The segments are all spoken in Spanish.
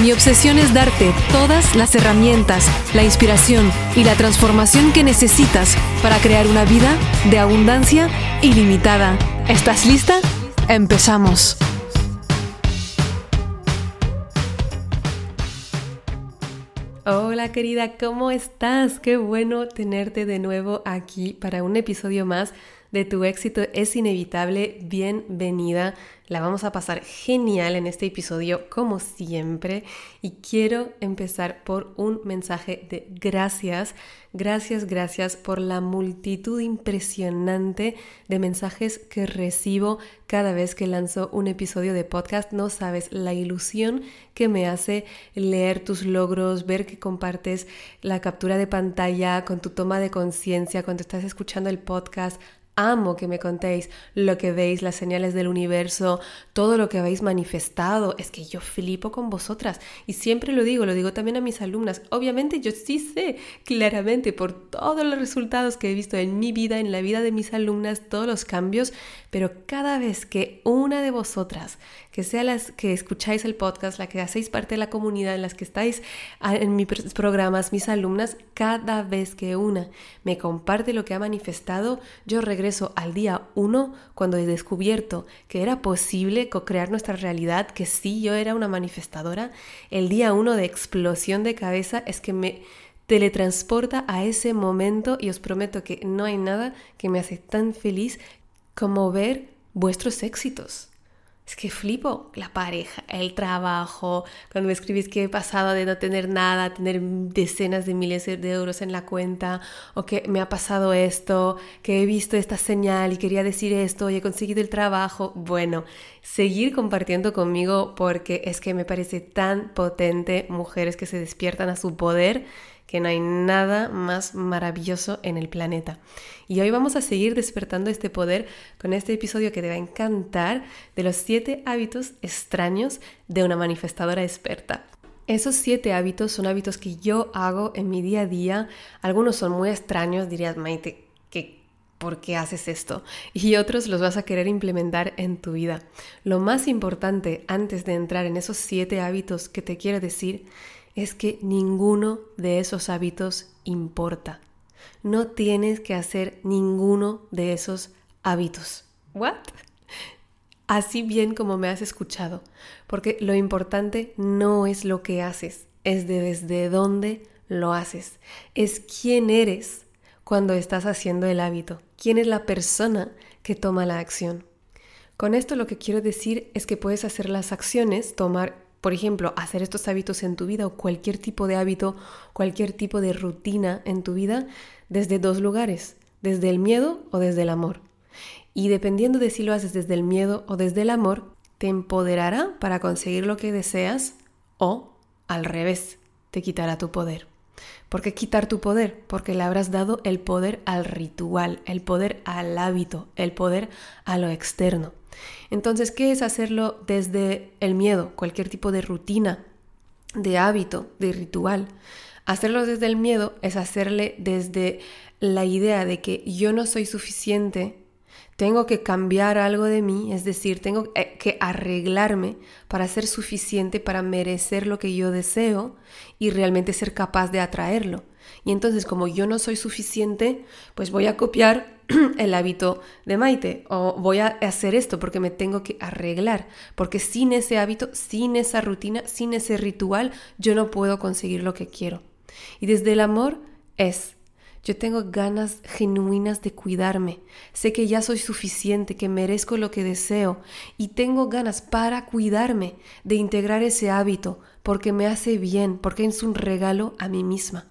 Mi obsesión es darte todas las herramientas, la inspiración y la transformación que necesitas para crear una vida de abundancia ilimitada. ¿Estás lista? Empezamos. Hola querida, ¿cómo estás? Qué bueno tenerte de nuevo aquí para un episodio más de Tu éxito es inevitable. Bienvenida. La vamos a pasar genial en este episodio como siempre y quiero empezar por un mensaje de gracias. Gracias, gracias por la multitud impresionante de mensajes que recibo cada vez que lanzo un episodio de podcast. No sabes la ilusión que me hace leer tus logros, ver que compartes la captura de pantalla con tu toma de conciencia cuando estás escuchando el podcast Amo que me contéis lo que veis, las señales del universo, todo lo que habéis manifestado. Es que yo flipo con vosotras y siempre lo digo, lo digo también a mis alumnas. Obviamente yo sí sé claramente por todos los resultados que he visto en mi vida, en la vida de mis alumnas, todos los cambios, pero cada vez que una de vosotras, que sea las que escucháis el podcast, la que hacéis parte de la comunidad, en las que estáis en mis programas, mis alumnas, cada vez que una me comparte lo que ha manifestado, yo regreso al día uno, cuando he descubierto que era posible co-crear nuestra realidad, que sí, yo era una manifestadora, el día uno de explosión de cabeza es que me teletransporta a ese momento y os prometo que no hay nada que me hace tan feliz como ver vuestros éxitos. Es que flipo la pareja, el trabajo, cuando me escribís que he pasado de no tener nada a tener decenas de miles de euros en la cuenta, o que me ha pasado esto, que he visto esta señal y quería decir esto y he conseguido el trabajo. Bueno, seguir compartiendo conmigo porque es que me parece tan potente mujeres que se despiertan a su poder que no hay nada más maravilloso en el planeta. Y hoy vamos a seguir despertando este poder con este episodio que te va a encantar de los siete hábitos extraños de una manifestadora experta. Esos siete hábitos son hábitos que yo hago en mi día a día. Algunos son muy extraños, dirías, Maite, que ¿por qué haces esto? Y otros los vas a querer implementar en tu vida. Lo más importante antes de entrar en esos siete hábitos que te quiero decir es que ninguno de esos hábitos importa. No tienes que hacer ninguno de esos hábitos. ¿What? Así bien como me has escuchado, porque lo importante no es lo que haces, es de desde dónde lo haces, es quién eres cuando estás haciendo el hábito, quién es la persona que toma la acción. Con esto lo que quiero decir es que puedes hacer las acciones, tomar por ejemplo, hacer estos hábitos en tu vida o cualquier tipo de hábito, cualquier tipo de rutina en tu vida desde dos lugares, desde el miedo o desde el amor. Y dependiendo de si lo haces desde el miedo o desde el amor, te empoderará para conseguir lo que deseas o al revés, te quitará tu poder. ¿Por qué quitar tu poder? Porque le habrás dado el poder al ritual, el poder al hábito, el poder a lo externo. Entonces, ¿qué es hacerlo desde el miedo? Cualquier tipo de rutina, de hábito, de ritual. Hacerlo desde el miedo es hacerle desde la idea de que yo no soy suficiente, tengo que cambiar algo de mí, es decir, tengo eh, que arreglarme para ser suficiente, para merecer lo que yo deseo y realmente ser capaz de atraerlo. Y entonces, como yo no soy suficiente, pues voy a copiar el hábito de Maite o voy a hacer esto porque me tengo que arreglar, porque sin ese hábito, sin esa rutina, sin ese ritual, yo no puedo conseguir lo que quiero. Y desde el amor es, yo tengo ganas genuinas de cuidarme, sé que ya soy suficiente, que merezco lo que deseo y tengo ganas para cuidarme de integrar ese hábito porque me hace bien, porque es un regalo a mí misma.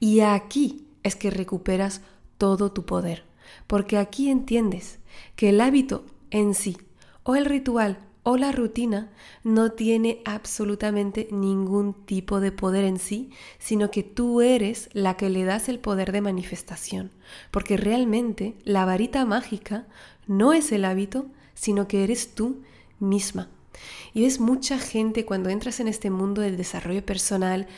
Y aquí es que recuperas todo tu poder porque aquí entiendes que el hábito en sí, o el ritual, o la rutina no tiene absolutamente ningún tipo de poder en sí, sino que tú eres la que le das el poder de manifestación, porque realmente la varita mágica no es el hábito, sino que eres tú misma. Y ves mucha gente cuando entras en este mundo del desarrollo personal,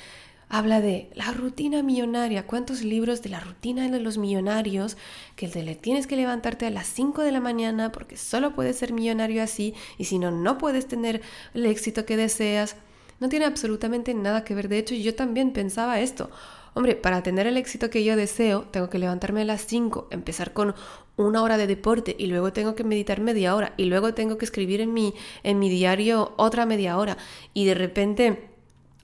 habla de la rutina millonaria. ¿Cuántos libros de la rutina de los millonarios? Que le tienes que levantarte a las 5 de la mañana porque solo puedes ser millonario así y si no, no puedes tener el éxito que deseas. No tiene absolutamente nada que ver. De hecho, yo también pensaba esto. Hombre, para tener el éxito que yo deseo, tengo que levantarme a las 5, empezar con una hora de deporte y luego tengo que meditar media hora y luego tengo que escribir en mi, en mi diario otra media hora y de repente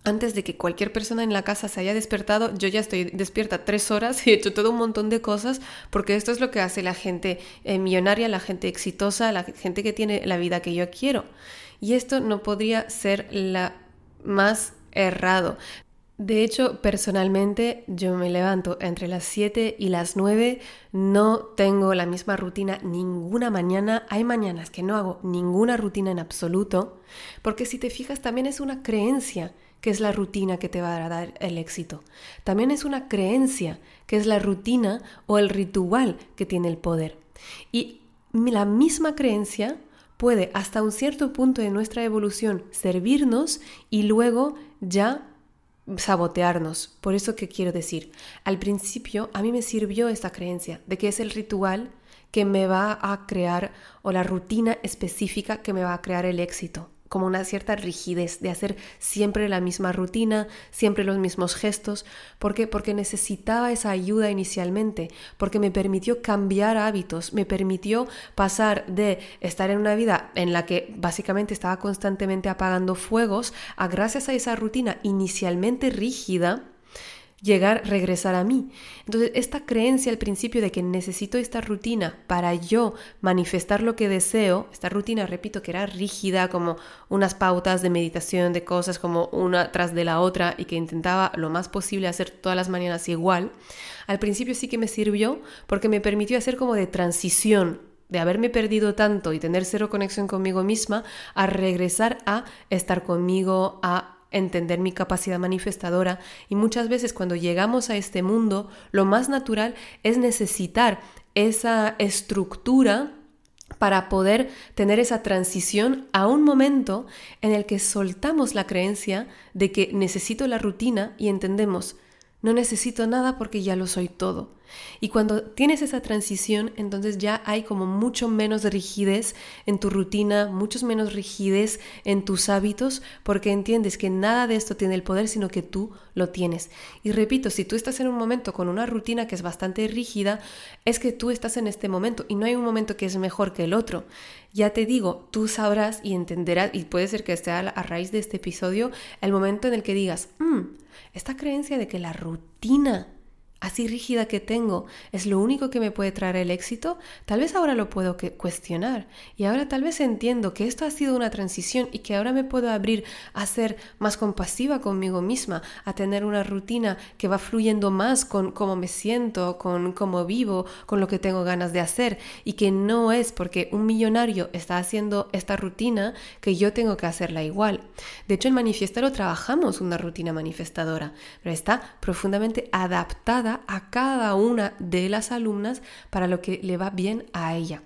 antes de que cualquier persona en la casa se haya despertado, yo ya estoy despierta tres horas y he hecho todo un montón de cosas, porque esto es lo que hace la gente eh, millonaria, la gente exitosa, la gente que tiene la vida que yo quiero. Y esto no podría ser la más errado. De hecho, personalmente yo me levanto entre las 7 y las 9, no tengo la misma rutina ninguna mañana, hay mañanas que no hago ninguna rutina en absoluto, porque si te fijas también es una creencia que es la rutina que te va a dar el éxito. También es una creencia que es la rutina o el ritual que tiene el poder. Y la misma creencia puede hasta un cierto punto de nuestra evolución servirnos y luego ya sabotearnos. Por eso que quiero decir, al principio a mí me sirvió esta creencia de que es el ritual que me va a crear o la rutina específica que me va a crear el éxito como una cierta rigidez de hacer siempre la misma rutina, siempre los mismos gestos. ¿Por qué? Porque necesitaba esa ayuda inicialmente, porque me permitió cambiar hábitos, me permitió pasar de estar en una vida en la que básicamente estaba constantemente apagando fuegos a gracias a esa rutina inicialmente rígida, llegar, regresar a mí. Entonces, esta creencia al principio de que necesito esta rutina para yo manifestar lo que deseo, esta rutina, repito, que era rígida, como unas pautas de meditación, de cosas como una tras de la otra y que intentaba lo más posible hacer todas las mañanas igual, al principio sí que me sirvió porque me permitió hacer como de transición de haberme perdido tanto y tener cero conexión conmigo misma, a regresar a estar conmigo, a entender mi capacidad manifestadora. Y muchas veces cuando llegamos a este mundo, lo más natural es necesitar esa estructura para poder tener esa transición a un momento en el que soltamos la creencia de que necesito la rutina y entendemos, no necesito nada porque ya lo soy todo. Y cuando tienes esa transición, entonces ya hay como mucho menos rigidez en tu rutina, mucho menos rigidez en tus hábitos, porque entiendes que nada de esto tiene el poder, sino que tú lo tienes. Y repito, si tú estás en un momento con una rutina que es bastante rígida, es que tú estás en este momento y no hay un momento que es mejor que el otro. Ya te digo, tú sabrás y entenderás, y puede ser que esté a, raíz de este episodio, el momento en el que digas, mm, esta creencia de que la rutina así rígida que tengo es lo único que me puede traer el éxito, tal vez ahora lo puedo cuestionar y ahora tal vez entiendo que esto ha sido una transición y que ahora me puedo abrir a ser más compasiva conmigo misma, a tener una rutina que va fluyendo más con cómo me siento, con cómo vivo, con lo que tengo ganas de hacer y que no es porque un millonario está haciendo esta rutina que yo tengo que hacerla igual. De hecho, en Manifestaro trabajamos una rutina manifestadora, pero está profundamente adaptada a cada una de las alumnas para lo que le va bien a ella.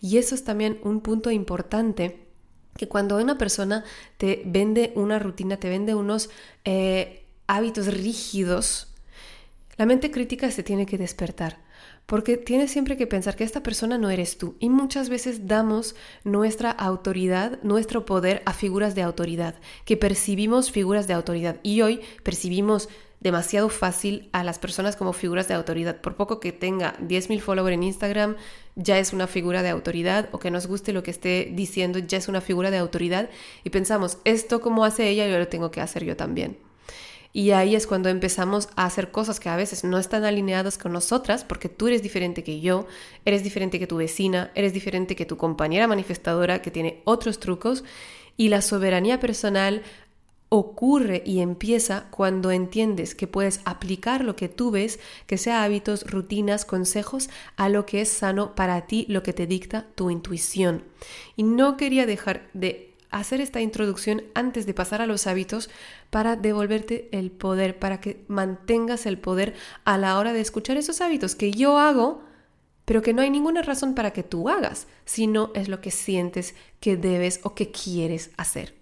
Y eso es también un punto importante que cuando una persona te vende una rutina, te vende unos eh, hábitos rígidos, la mente crítica se tiene que despertar. Porque tienes siempre que pensar que esta persona no eres tú. Y muchas veces damos nuestra autoridad, nuestro poder a figuras de autoridad, que percibimos figuras de autoridad. Y hoy percibimos demasiado fácil a las personas como figuras de autoridad. Por poco que tenga 10.000 followers en Instagram, ya es una figura de autoridad, o que nos guste lo que esté diciendo, ya es una figura de autoridad. Y pensamos, esto como hace ella, yo lo tengo que hacer yo también. Y ahí es cuando empezamos a hacer cosas que a veces no están alineadas con nosotras, porque tú eres diferente que yo, eres diferente que tu vecina, eres diferente que tu compañera manifestadora que tiene otros trucos. Y la soberanía personal ocurre y empieza cuando entiendes que puedes aplicar lo que tú ves, que sea hábitos, rutinas, consejos, a lo que es sano para ti, lo que te dicta tu intuición. Y no quería dejar de hacer esta introducción antes de pasar a los hábitos para devolverte el poder, para que mantengas el poder a la hora de escuchar esos hábitos que yo hago, pero que no hay ninguna razón para que tú hagas, sino es lo que sientes que debes o que quieres hacer.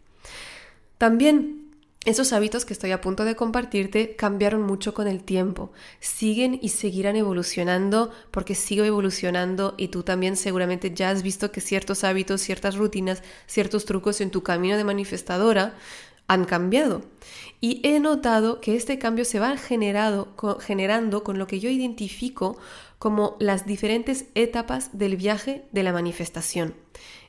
También esos hábitos que estoy a punto de compartirte cambiaron mucho con el tiempo. Siguen y seguirán evolucionando porque sigo evolucionando y tú también seguramente ya has visto que ciertos hábitos, ciertas rutinas, ciertos trucos en tu camino de manifestadora han cambiado. Y he notado que este cambio se va generando con lo que yo identifico como las diferentes etapas del viaje de la manifestación.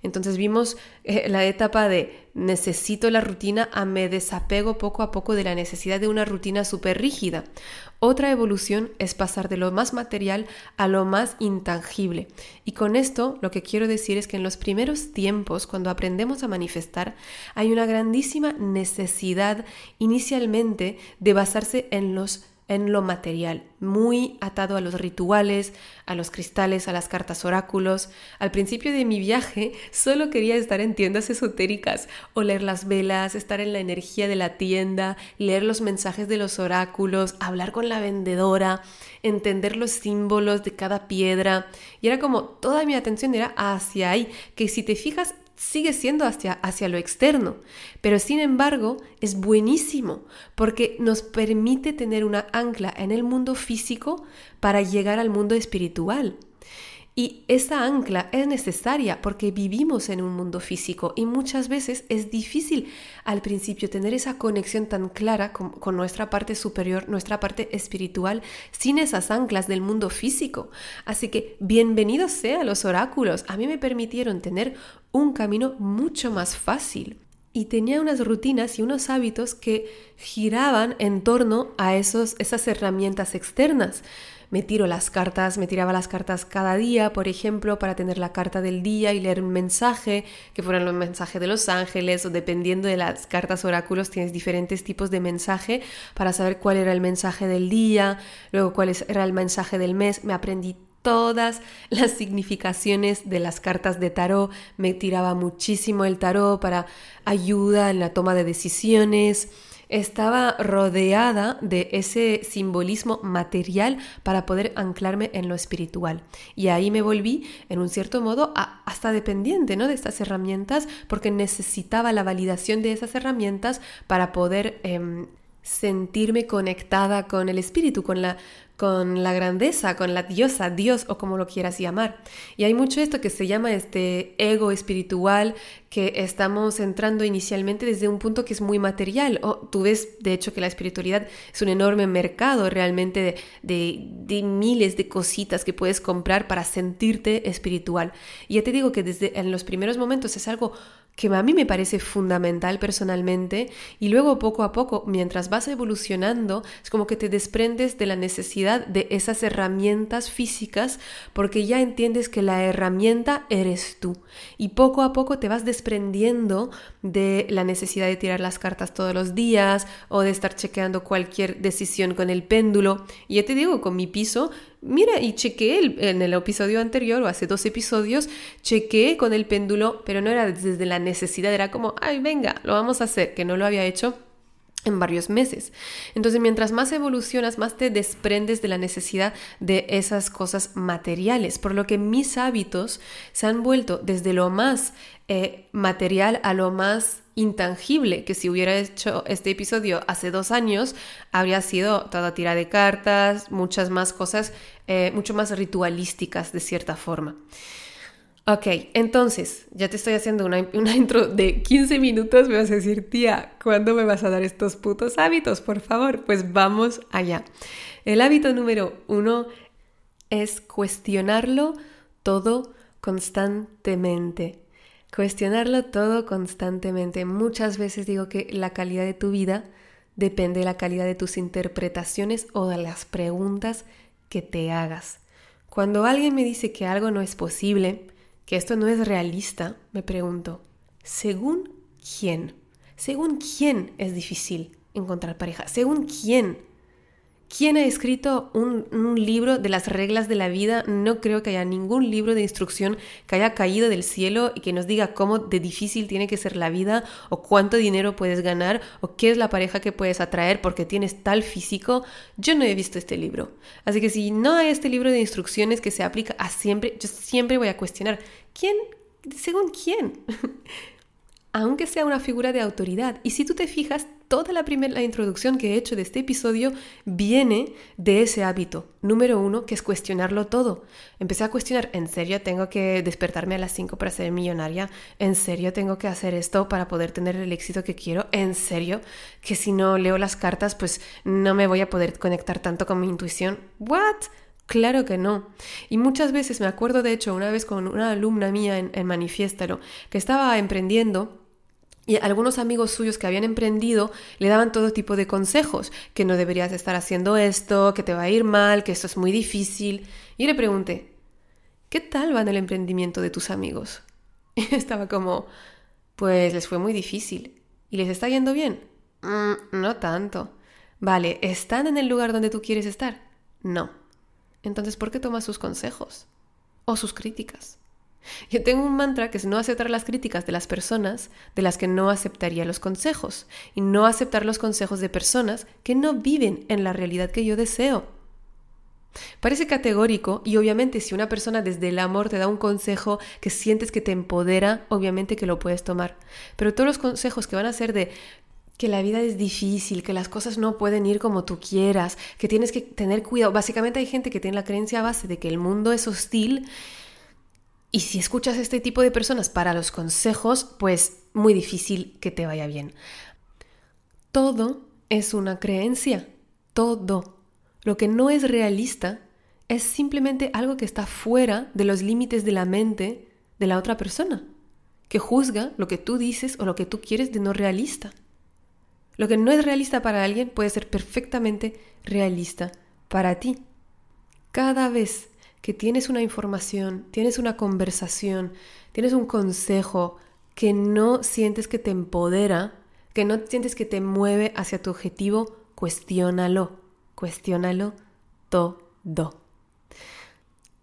Entonces vimos eh, la etapa de necesito la rutina a me desapego poco a poco de la necesidad de una rutina súper rígida. Otra evolución es pasar de lo más material a lo más intangible. Y con esto lo que quiero decir es que en los primeros tiempos, cuando aprendemos a manifestar, hay una grandísima necesidad inicialmente de basarse en los en lo material, muy atado a los rituales, a los cristales, a las cartas oráculos. Al principio de mi viaje solo quería estar en tiendas esotéricas, oler las velas, estar en la energía de la tienda, leer los mensajes de los oráculos, hablar con la vendedora, entender los símbolos de cada piedra. Y era como toda mi atención era hacia ahí, que si te fijas sigue siendo hacia, hacia lo externo, pero sin embargo es buenísimo porque nos permite tener una ancla en el mundo físico para llegar al mundo espiritual. Y esa ancla es necesaria porque vivimos en un mundo físico y muchas veces es difícil al principio tener esa conexión tan clara con, nuestra parte superior, nuestra parte espiritual, sin esas anclas del mundo físico. Así que bienvenidos sea los oráculos. A mí me permitieron tener un camino mucho más fácil y tenía unas rutinas y unos hábitos que giraban en torno a esos, esas herramientas externas me tiro las cartas, me tiraba las cartas cada día, por ejemplo, para tener la carta del día y leer un mensaje, que fueran los mensajes de los ángeles, o dependiendo de las cartas oráculos, tienes diferentes tipos de mensaje para saber cuál era el mensaje del día, luego cuál era el mensaje del mes. Me aprendí todas las significaciones de las cartas de tarot, me tiraba muchísimo el tarot para ayuda en la toma de decisiones estaba rodeada de ese simbolismo material para poder anclarme en lo espiritual. Y ahí me volví, en un cierto modo, hasta dependiente ¿no? de estas herramientas porque necesitaba la validación de esas herramientas para poder em, sentirme conectada con el espíritu, con la, con la grandeza, con la diosa, Dios o como lo quieras llamar. Y hay mucho esto que se llama este ego espiritual que estamos entrando inicialmente desde un punto que es muy material. O tú ves, de hecho, que la espiritualidad es un enorme mercado realmente de, de, miles de cositas que puedes comprar para sentirte espiritual. Y ya te digo que desde en los primeros momentos es algo que a mí me parece fundamental personalmente y luego poco a poco, mientras vas evolucionando, es como que te desprendes de la necesidad de esas herramientas físicas porque ya entiendes que la herramienta eres tú y poco a poco te vas desprendiendo de la necesidad de tirar las cartas todos los días o de estar chequeando cualquier decisión con el péndulo. Y ya te digo, con mi piso Mira, y chequeé en el episodio anterior o hace dos episodios, chequeé con el péndulo, pero no era desde la necesidad, era como, ay, venga, lo vamos a hacer, que no lo había hecho en varios meses. Entonces, mientras más evolucionas, más te desprendes de la necesidad de esas cosas materiales, por lo que mis hábitos se han vuelto desde lo más eh, material a lo más intangible, que si hubiera hecho este episodio hace dos años, habría sido toda tira de cartas, muchas más cosas, eh, mucho más ritualísticas de cierta forma. Ok, entonces, ya te estoy haciendo una, una, intro de 15 minutos, me vas a decir, tía, ¿cuándo me vas a dar estos putos hábitos? Por favor, pues vamos allá. El hábito número uno es cuestionarlo todo constantemente. Cuestionarlo todo constantemente. Muchas veces digo que la calidad de tu vida depende de la calidad de tus interpretaciones o de las preguntas que te hagas. Cuando alguien me dice que algo no es posible, que esto no es realista, me pregunto, ¿según quién? ¿Según quién es difícil encontrar pareja? ¿Según quién? ¿Quién ha escrito un, libro de las reglas de la vida? No creo que haya ningún libro de instrucción que haya caído del cielo y que nos diga cómo de difícil tiene que ser la vida o cuánto dinero puedes ganar o qué es la pareja que puedes atraer porque tienes tal físico. Yo no he visto este libro. Así que si no hay este libro de instrucciones que se aplica a siempre, yo siempre voy a cuestionar, ¿quién? ¿Según quién? aunque sea una figura de autoridad. Y si tú te fijas, toda la primera introducción que he hecho de este episodio viene de ese hábito. Número uno, que es cuestionarlo todo. Empecé a cuestionar, ¿en serio tengo que despertarme a las 5 para ser millonaria? ¿En serio tengo que hacer esto para poder tener el éxito que quiero? ¿En serio? Que si no leo las cartas, pues no me voy a poder conectar tanto con mi intuición. ¿What? Claro que no. Y muchas veces me acuerdo, de hecho, una vez con una alumna mía en, en Manifiéstalo, que estaba emprendiendo y algunos amigos suyos que habían emprendido le daban todo tipo de consejos, que no deberías estar haciendo esto, que te va a ir mal, que esto es muy difícil. Y le pregunté, ¿qué tal va en el emprendimiento de tus amigos? Y estaba como, pues les fue muy difícil. ¿Y les está yendo bien? Mm, no tanto. Vale, ¿están en el lugar donde tú quieres estar? No. Entonces, ¿por qué tomas sus consejos? O sus críticas. Yo tengo un mantra que es no aceptar las críticas de las personas de las que no aceptaría los consejos y no aceptar los consejos de personas que no viven en la realidad que yo deseo. Parece categórico y obviamente si una persona desde el amor te da un consejo que sientes que te empodera, obviamente que lo puedes tomar. Pero todos los consejos que van a ser de que la vida es difícil, que las cosas no pueden ir como tú quieras, que tienes que tener cuidado. Básicamente hay gente que tiene la creencia base de que el mundo es hostil y si escuchas este tipo de personas para los consejos, pues muy difícil que te vaya bien. Todo es una creencia, todo. Lo que no es realista es simplemente algo que está fuera de los límites de la mente de la otra persona, que juzga lo que tú dices o lo que tú quieres de no realista. Lo que no es realista para alguien puede ser perfectamente realista para ti. Cada vez que tienes una información, tienes una conversación, tienes un consejo que no sientes que te empodera, que no sientes que te mueve hacia tu objetivo, cuestiónalo, cuestiónalo todo.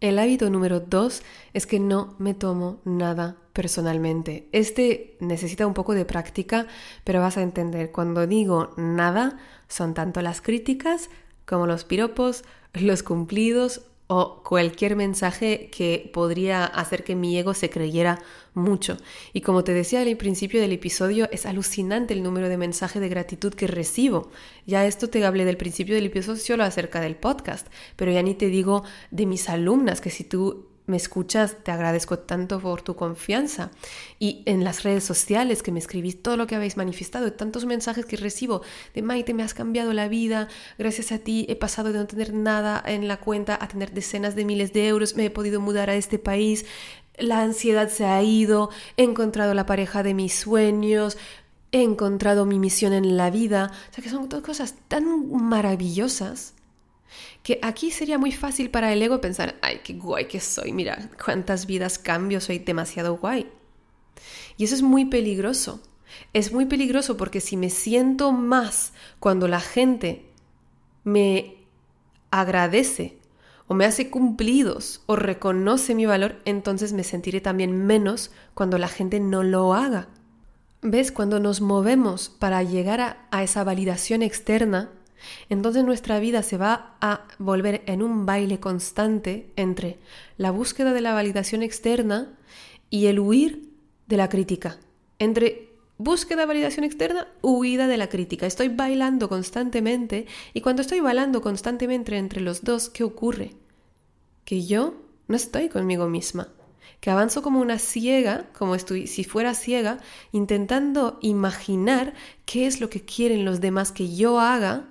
El hábito número dos es que no me tomo nada personalmente. Este necesita un poco de práctica, pero vas a entender, cuando digo nada, son tanto las críticas como los piropos, los cumplidos o cualquier mensaje que podría hacer que mi ego se creyera mucho. Y como te decía al principio del episodio, es alucinante el número de mensajes de gratitud que recibo. Ya esto te hablé del principio del episodio solo acerca del podcast, pero ya ni te digo de mis alumnas, que si tú me escuchas, te agradezco tanto por tu confianza. Y en las redes sociales que me escribís todo lo que habéis manifestado, tantos mensajes que recibo de Maite, me has cambiado la vida, gracias a ti he pasado de no tener nada en la cuenta a tener decenas de miles de euros, me he podido mudar a este país, la ansiedad se ha ido, he encontrado la pareja de mis sueños, he encontrado mi misión en la vida. O sea que son todas cosas tan maravillosas que aquí sería muy fácil para el ego pensar, ay, qué guay que soy, mira cuántas vidas cambio, soy demasiado guay. Y eso es muy peligroso. Es muy peligroso porque si me siento más cuando la gente me agradece o me hace cumplidos o reconoce mi valor, entonces me sentiré también menos cuando la gente no lo haga. ¿Ves? Cuando nos movemos para llegar a, a esa validación externa, entonces nuestra vida se va a volver en un baile constante entre la búsqueda de la validación externa y el huir de la crítica. Entre búsqueda de validación externa, huida de la crítica. Estoy bailando constantemente y cuando estoy bailando constantemente entre los dos, ¿qué ocurre? Que yo no estoy conmigo misma que avanzo como una ciega, como estoy, si fuera ciega, intentando imaginar qué es lo que quieren los demás que yo haga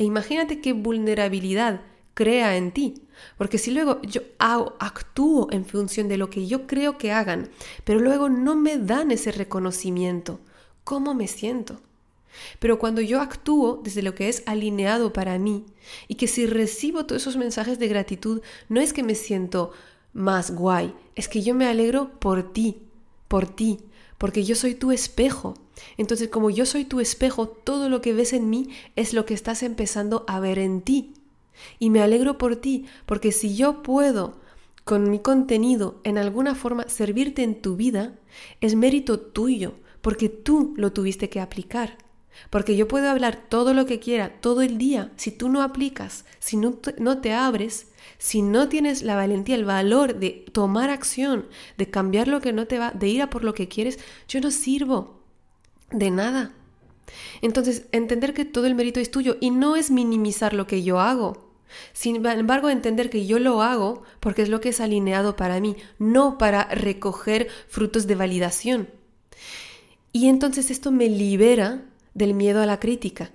e imagínate qué vulnerabilidad crea en ti. Porque si luego yo hago, actúo en función de lo que yo creo que hagan, pero luego no me dan ese reconocimiento, ¿cómo me siento? Pero cuando yo actúo desde lo que es alineado para mí y que si recibo todos esos mensajes de gratitud, no es que me siento más guay, es que yo me alegro por ti, por ti, porque yo soy tu espejo. Entonces, como yo soy tu espejo, todo lo que ves en mí es lo que estás empezando a ver en ti. Y me alegro por ti, porque si yo puedo con mi contenido en alguna forma servirte en tu vida, es mérito tuyo, porque tú lo tuviste que aplicar. Porque yo puedo hablar todo lo que quiera, todo el día, si tú no aplicas, si no te, no te abres, si no tienes la valentía, el valor de tomar acción, de cambiar lo que no te va, de ir a por lo que quieres, yo no sirvo de nada. Entonces, entender que todo el mérito es tuyo y no es minimizar lo que yo hago. Sin embargo, entender que yo lo hago porque es lo que es alineado para mí, no para recoger frutos de validación. Y entonces esto me libera del miedo a la crítica.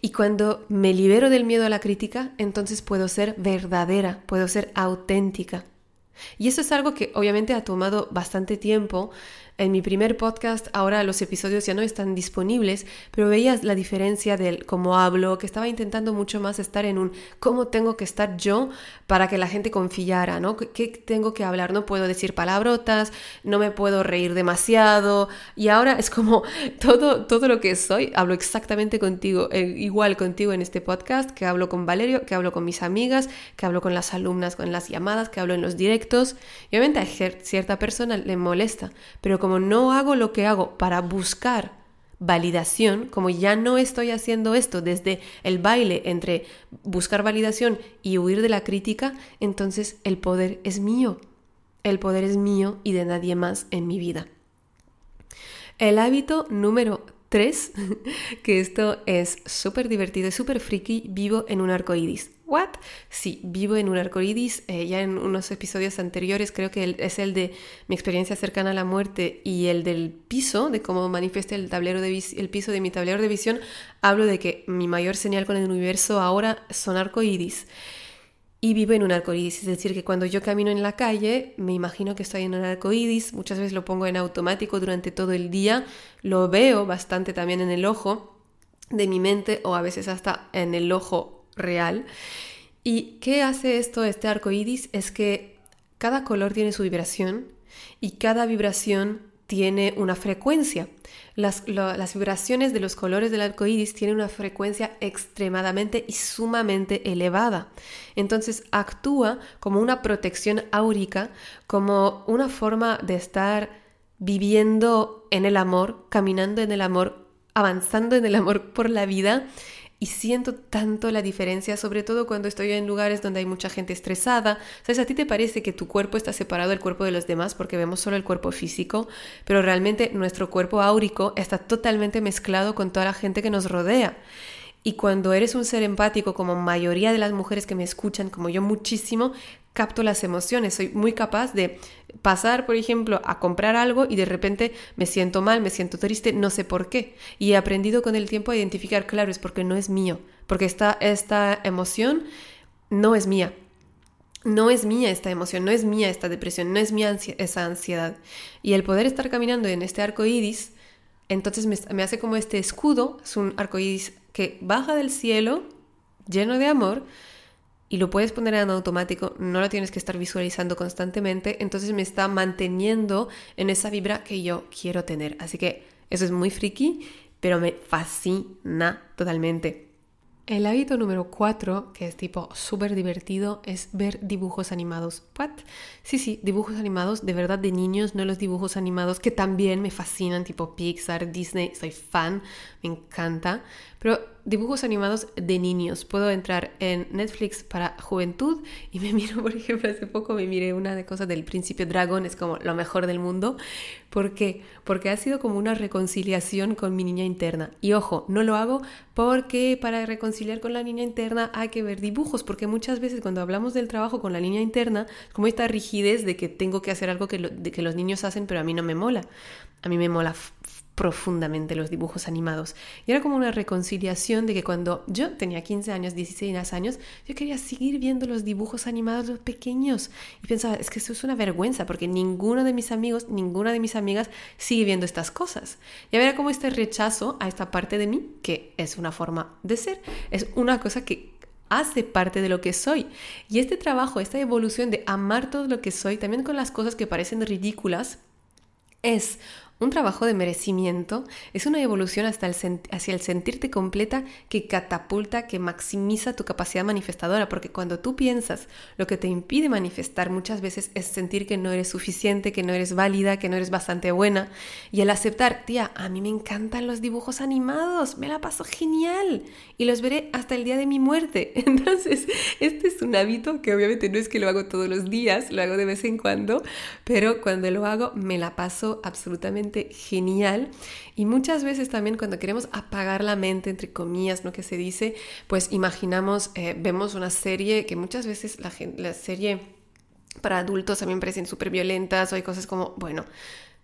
Y cuando me libero del miedo a la crítica, entonces puedo ser verdadera, puedo ser auténtica. Y eso es algo que obviamente ha tomado bastante tiempo en mi primer podcast, ahora los episodios ya no están disponibles, pero veías la diferencia del cómo hablo, que estaba intentando mucho más estar en un cómo tengo que estar yo para que la gente confiara, ¿no? ¿Qué tengo que hablar? No puedo decir palabrotas, no me puedo reír demasiado. Y ahora es como todo, todo lo que soy, hablo exactamente contigo, eh, igual contigo en este podcast, que hablo con Valerio, que hablo con mis amigas, que hablo con las alumnas, con las llamadas, que hablo en los directos. Y obviamente a cierta persona le molesta, pero como no hago lo que hago para buscar validación, como ya no estoy haciendo esto desde el baile entre buscar validación y huir de la crítica, entonces el poder es mío. El poder es mío y de nadie más en mi vida. El hábito número 3, que esto es súper divertido, es súper friki, vivo en un arco iris. ¿What? Sí, vivo en un arco iris. Eh, ya en unos episodios anteriores, creo que es el de mi experiencia cercana a la muerte y el del piso, de cómo manifiesta el, tablero de el piso de mi tablero de visión, hablo de que mi mayor señal con el universo ahora son arco iris y vivo en un arco iris. Es decir, que cuando yo camino en la calle, me imagino que estoy en un arco iris. Muchas veces lo pongo en automático durante todo el día. Lo veo bastante también en el ojo de mi mente o a veces hasta en el ojo real. ¿Y qué hace esto, este arco iris? Es que cada color tiene su vibración y cada vibración tiene una frecuencia. Las, vibraciones de los colores del arco iris tienen una frecuencia extremadamente y sumamente elevada. Entonces actúa como una protección áurica, como una forma de estar viviendo en el amor, caminando en el amor, avanzando en el amor por la vida y siento tanto la diferencia, sobre todo cuando estoy en lugares donde hay mucha gente estresada. ¿Sabes? A ti te parece que tu cuerpo está separado del cuerpo de los demás porque vemos solo el cuerpo físico, pero realmente nuestro cuerpo áurico está totalmente mezclado con toda la gente que nos rodea. Y cuando eres un ser empático, como mayoría de las mujeres que me escuchan, como yo muchísimo, capto las emociones. Soy muy capaz de pasar, por ejemplo, a comprar algo y de repente me siento mal, me siento triste, no sé por qué. Y he aprendido con el tiempo a identificar, claro, es porque no es mío, porque esta, esta emoción no es mía. No es mía esta emoción, no es mía esta depresión, no es mía esa ansiedad. Y el poder estar caminando en este arco iris, entonces me, me hace como este escudo, es un arco iris que baja del cielo, lleno de amor, y lo puedes poner en automático, no lo tienes que estar visualizando constantemente, entonces me está manteniendo en esa vibra que yo quiero tener. Así que eso es muy friki, pero me fascina totalmente. El hábito número 4, que es tipo súper divertido, es ver dibujos animados. ¿What? Sí, sí, dibujos animados de verdad de niños, no los dibujos animados que también me fascinan, tipo Pixar, Disney, soy fan, me encanta. Pero dibujos animados de niños. Puedo entrar en Netflix para juventud y me miro, por ejemplo, hace poco me miré una de cosas del Príncipe Dragón, es como lo mejor del mundo. ¿Por qué? Porque ha sido como una reconciliación con mi niña interna. Y ojo, no lo hago porque para reconciliar con la niña interna hay que ver dibujos, porque muchas veces cuando hablamos del trabajo con la niña interna, como esta rigidez de que tengo que hacer algo que, de que los niños hacen, pero a mí no me mola. A mí me mola profundamente los dibujos animados. Y era como una reconciliación de que cuando yo tenía 15 años, 16 años, yo quería seguir viendo los dibujos animados los pequeños. Y pensaba, es que eso es una vergüenza porque ninguno de mis amigos, ninguna de mis amigas sigue viendo estas cosas. Y era como este rechazo a esta parte de mí, que es una forma de ser, es una cosa que hace parte de lo que soy. Y este trabajo, esta evolución de amar todo lo que soy, también con las cosas que parecen ridículas, es Un trabajo de merecimiento es una evolución hasta el hacia el sentirte completa que catapulta, que maximiza tu capacidad manifestadora, porque cuando tú piensas lo que te impide manifestar muchas veces es sentir que no eres suficiente, que no eres válida, que no eres bastante buena, y el aceptar, tía, a mí me encantan los dibujos animados, me la paso genial y los veré hasta el día de mi muerte. Entonces, este es un hábito que obviamente no es que lo hago todos los días, lo hago de vez en cuando, pero cuando lo hago me la paso absolutamente genial. Y muchas veces también cuando queremos apagar la mente, entre comillas, ¿no? Que se dice, pues imaginamos, eh, vemos una serie que muchas veces la, la serie para adultos también parecen súper violentas o hay cosas como, bueno,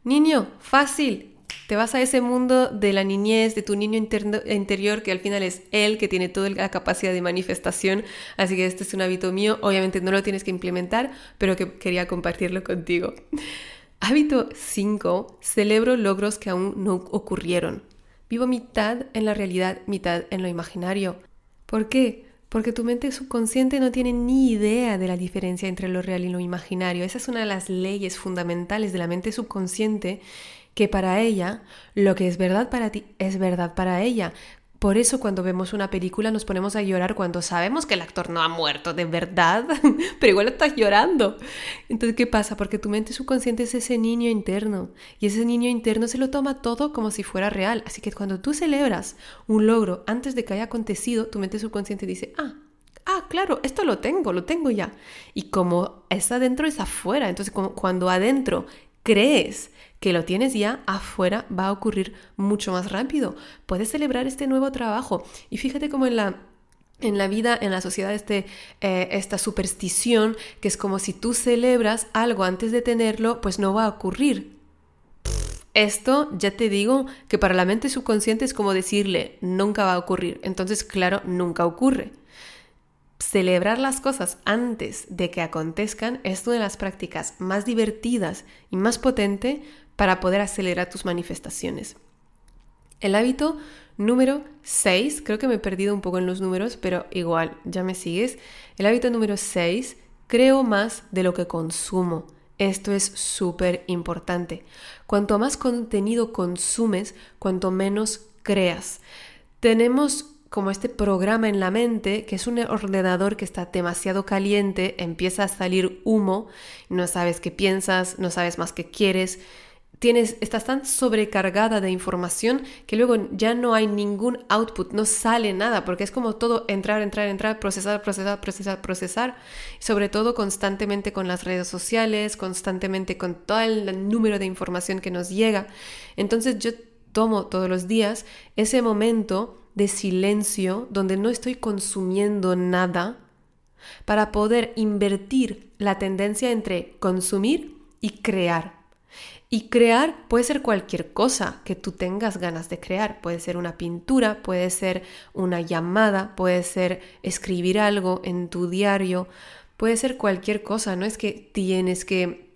niño, fácil, te vas a ese mundo de la niñez, de tu niño interior, que al final es él que tiene toda la capacidad de manifestación. Así que este es un hábito mío. Obviamente no lo tienes que implementar, pero que quería compartirlo contigo. Hábito 5. Celebro logros que aún no ocurrieron. Vivo mitad en la realidad, mitad en lo imaginario. ¿Por qué? Porque tu mente subconsciente no tiene ni idea de la diferencia entre lo real y lo imaginario. Esa es una de las leyes fundamentales de la mente subconsciente que para ella lo que es verdad para ti es verdad para ella. Por eso cuando vemos una película nos ponemos a llorar cuando sabemos que el actor no ha muerto de verdad, pero igual estás llorando. Entonces, ¿qué pasa? Porque tu mente subconsciente es ese niño interno y ese niño interno se lo toma todo como si fuera real. Así que cuando tú celebras un logro antes de que haya acontecido, tu mente subconsciente dice, ah, ah, claro, esto lo tengo, lo tengo ya. Y como es adentro, es afuera. Entonces, cuando adentro crees que lo tienes ya afuera va a ocurrir mucho más rápido. Puedes celebrar este nuevo trabajo. Y fíjate cómo en la en la vida, en la sociedad, este, eh, esta superstición que es como si tú celebras algo antes de tenerlo, pues no va a ocurrir. Esto ya te digo que para la mente subconsciente es como decirle nunca va a ocurrir. Entonces, claro, nunca ocurre celebrar las cosas antes de que acontezcan es una de las prácticas más divertidas y más potente para poder acelerar tus manifestaciones. El hábito número 6, creo que me he perdido un poco en los números, pero igual, ya me sigues. El hábito número 6, creo más de lo que consumo. Esto es súper importante. Cuanto más contenido consumes, cuanto menos creas. Tenemos como este programa en la mente, que es un ordenador que está demasiado caliente, empieza a salir humo, no sabes qué piensas, no sabes más qué quieres, tienes, estás tan sobrecargada de información que luego ya no hay ningún output, no sale nada, porque es como todo entrar, entrar, entrar, procesar, procesar, procesar, procesar, sobre todo constantemente con las redes sociales, constantemente con todo el número de información que nos llega. Entonces yo tomo todos los días ese momento de silencio donde no estoy consumiendo nada para poder invertir la tendencia entre consumir y crear. Y crear puede ser cualquier cosa que tú tengas ganas de crear. Puede ser una pintura, puede ser una llamada, puede ser escribir algo en tu diario, puede ser cualquier cosa. No es que tienes que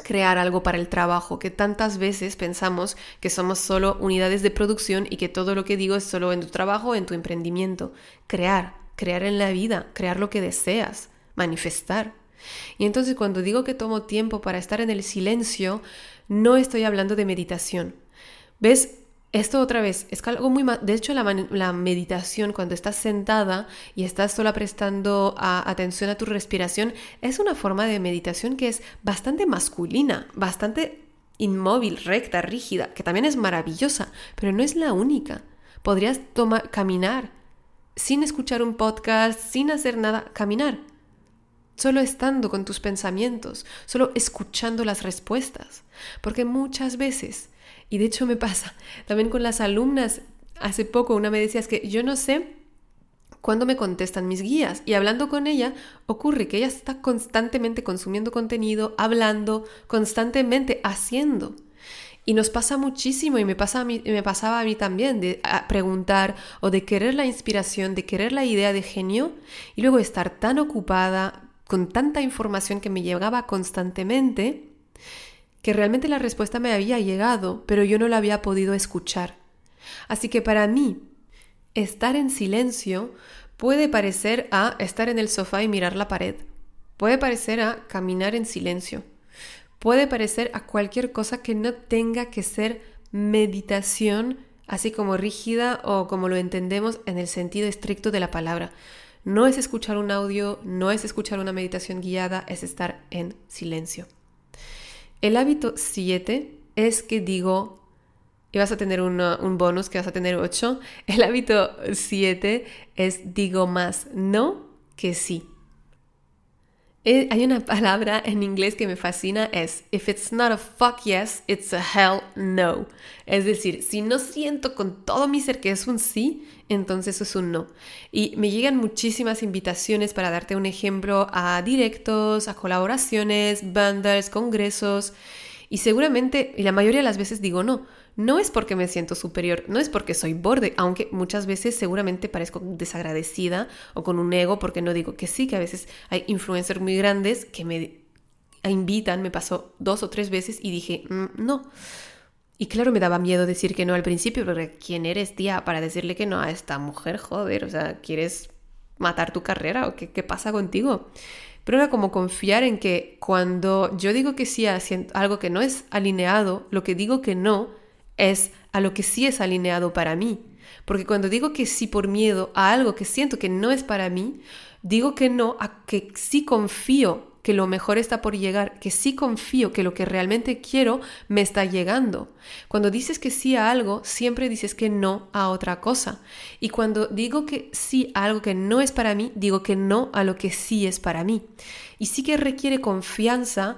crear algo para el trabajo, que tantas veces pensamos que somos solo unidades de producción y que todo lo que digo es solo en tu trabajo en tu emprendimiento. Crear, crear en la vida, crear lo que deseas, manifestar. Y entonces cuando digo que tomo tiempo para estar en el silencio, no estoy hablando de meditación. ¿Ves? Esto otra vez es algo muy... De hecho, la, meditación, cuando estás sentada y estás sola prestando atención a tu respiración, es una forma de meditación que es bastante masculina, bastante inmóvil, recta, rígida, que también es maravillosa, pero no es la única. Podrías tomar, caminar sin escuchar un podcast, sin hacer nada, caminar. Solo estando con tus pensamientos, solo escuchando las respuestas. Porque muchas veces y de hecho me pasa también con las alumnas. Hace poco una me decía es que yo no sé cuándo me contestan mis guías. Y hablando con ella, ocurre que ella está constantemente consumiendo contenido, hablando, constantemente haciendo. Y nos pasa muchísimo y me, pasa a me pasaba a mí también de preguntar o de querer la inspiración, de querer la idea de genio y luego estar tan ocupada con tanta información que me llegaba constantemente que realmente la respuesta me había llegado, pero yo no la había podido escuchar. Así que para mí, estar en silencio puede parecer a estar en el sofá y mirar la pared. Puede parecer a caminar en silencio. puede parecer a cualquier cosa que no tenga que ser meditación, así como rígida o como lo entendemos en el sentido estricto de la palabra. No es escuchar un audio, no es escuchar una meditación guiada, es estar en silencio. El hábito 7 es que digo, y vas a tener un bonus que vas a tener 8, el hábito 7 es digo más no que sí. Eh, hay una palabra en inglés que me fascina, es if it's not a fuck yes, it's a hell no. Es decir, si no siento con todo mi ser que es un sí, entonces es un no. Y me llegan muchísimas invitaciones para darte un ejemplo a directos, a colaboraciones, bundles, congresos. Y seguramente, y la mayoría de las veces digo no, no es porque me siento superior, no es porque soy borde, aunque muchas veces seguramente parezco desagradecida o con un ego porque no digo que sí, que a veces hay influencers muy grandes que me invitan, me pasó dos o tres veces y dije, mm, no. Y claro, me daba miedo decir que no al principio, porque ¿quién eres, tía, para decirle que no a esta mujer? Joder, o sea, ¿quieres matar tu carrera o qué, qué pasa contigo? Pero era como confiar en que cuando yo digo que sí a algo que no es alineado, lo que digo que no, es a lo que sí es alineado para mí. Porque cuando digo que sí por miedo a algo que siento que no es para mí, digo que no a que sí confío que lo mejor está por llegar, que sí confío que lo que realmente quiero me está llegando. Cuando dices que sí a algo, siempre dices que no a otra cosa. Y cuando digo que sí a algo que no es para mí, digo que no a lo que sí es para mí. Y sí que requiere confianza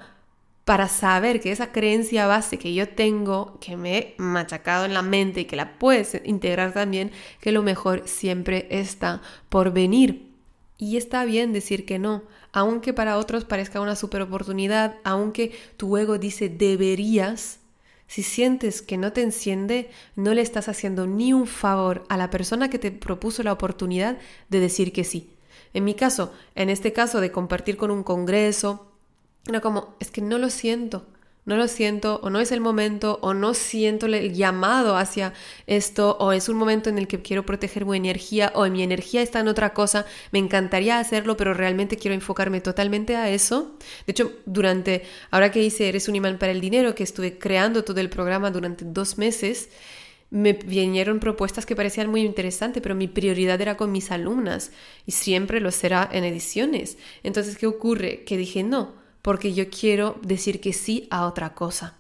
para saber que esa creencia base que yo tengo, que me he machacado en la mente y que la puedes integrar también, que lo mejor siempre está por venir. Y está bien decir que no, aunque para otros parezca una super oportunidad, aunque tu ego dice deberías, si sientes que no te enciende, no le estás haciendo ni un favor a la persona que te propuso la oportunidad de decir que sí. En mi caso, en este caso de compartir con un congreso, era como, es que no lo siento, no lo siento, o no es el momento, o no siento el llamado hacia esto, o es un momento en el que quiero proteger mi energía, o mi energía está en otra cosa, me encantaría hacerlo, pero realmente quiero enfocarme totalmente a eso. De hecho, durante, ahora que hice Eres un imán para el dinero, que estuve creando todo el programa durante dos meses, me vinieron propuestas que parecían muy interesantes, pero mi prioridad era con mis alumnas y siempre lo será en ediciones. Entonces, ¿qué ocurre? Que dije, no, porque yo quiero decir que sí a otra cosa.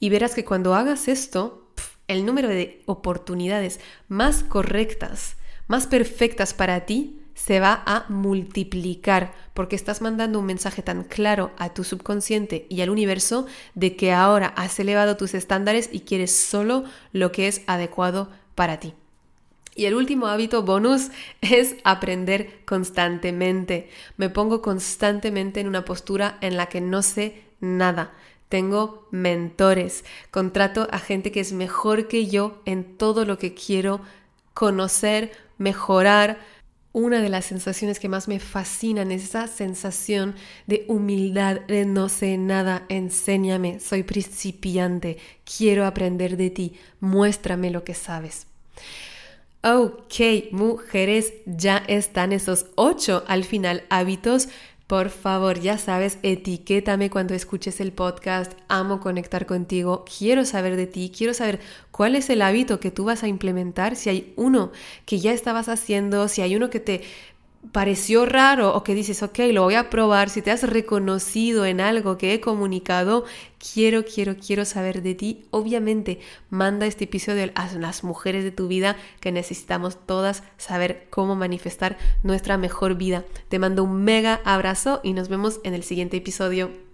Y verás que cuando hagas esto, el número de oportunidades más correctas, más perfectas para ti, se va a multiplicar porque estás mandando un mensaje tan claro a tu subconsciente y al universo de que ahora has elevado tus estándares y quieres solo lo que es adecuado para ti. Y el último hábito bonus es aprender constantemente. Me pongo constantemente en una postura en la que no sé nada. Tengo mentores, contrato a gente que es mejor que yo en todo lo que quiero conocer, mejorar. Una de las sensaciones que más me fascinan es esa sensación de humildad, de no sé nada, enséñame, soy principiante, quiero aprender de ti, muéstrame lo que sabes. Ok, mujeres, ya están esos ocho al final hábitos. Por favor, ya sabes, etiquétame cuando escuches el podcast. Amo conectar contigo. Quiero saber de ti. Quiero saber cuál es el hábito que tú vas a implementar. Si hay uno que ya estabas haciendo, si hay uno que te pareció raro o que dices, ok, lo voy a probar, si te has reconocido en algo que he comunicado, quiero, quiero, quiero saber de ti. Obviamente, manda este episodio a las mujeres de tu vida que necesitamos todas saber cómo manifestar nuestra mejor vida. Te mando un mega abrazo y nos vemos en el siguiente episodio.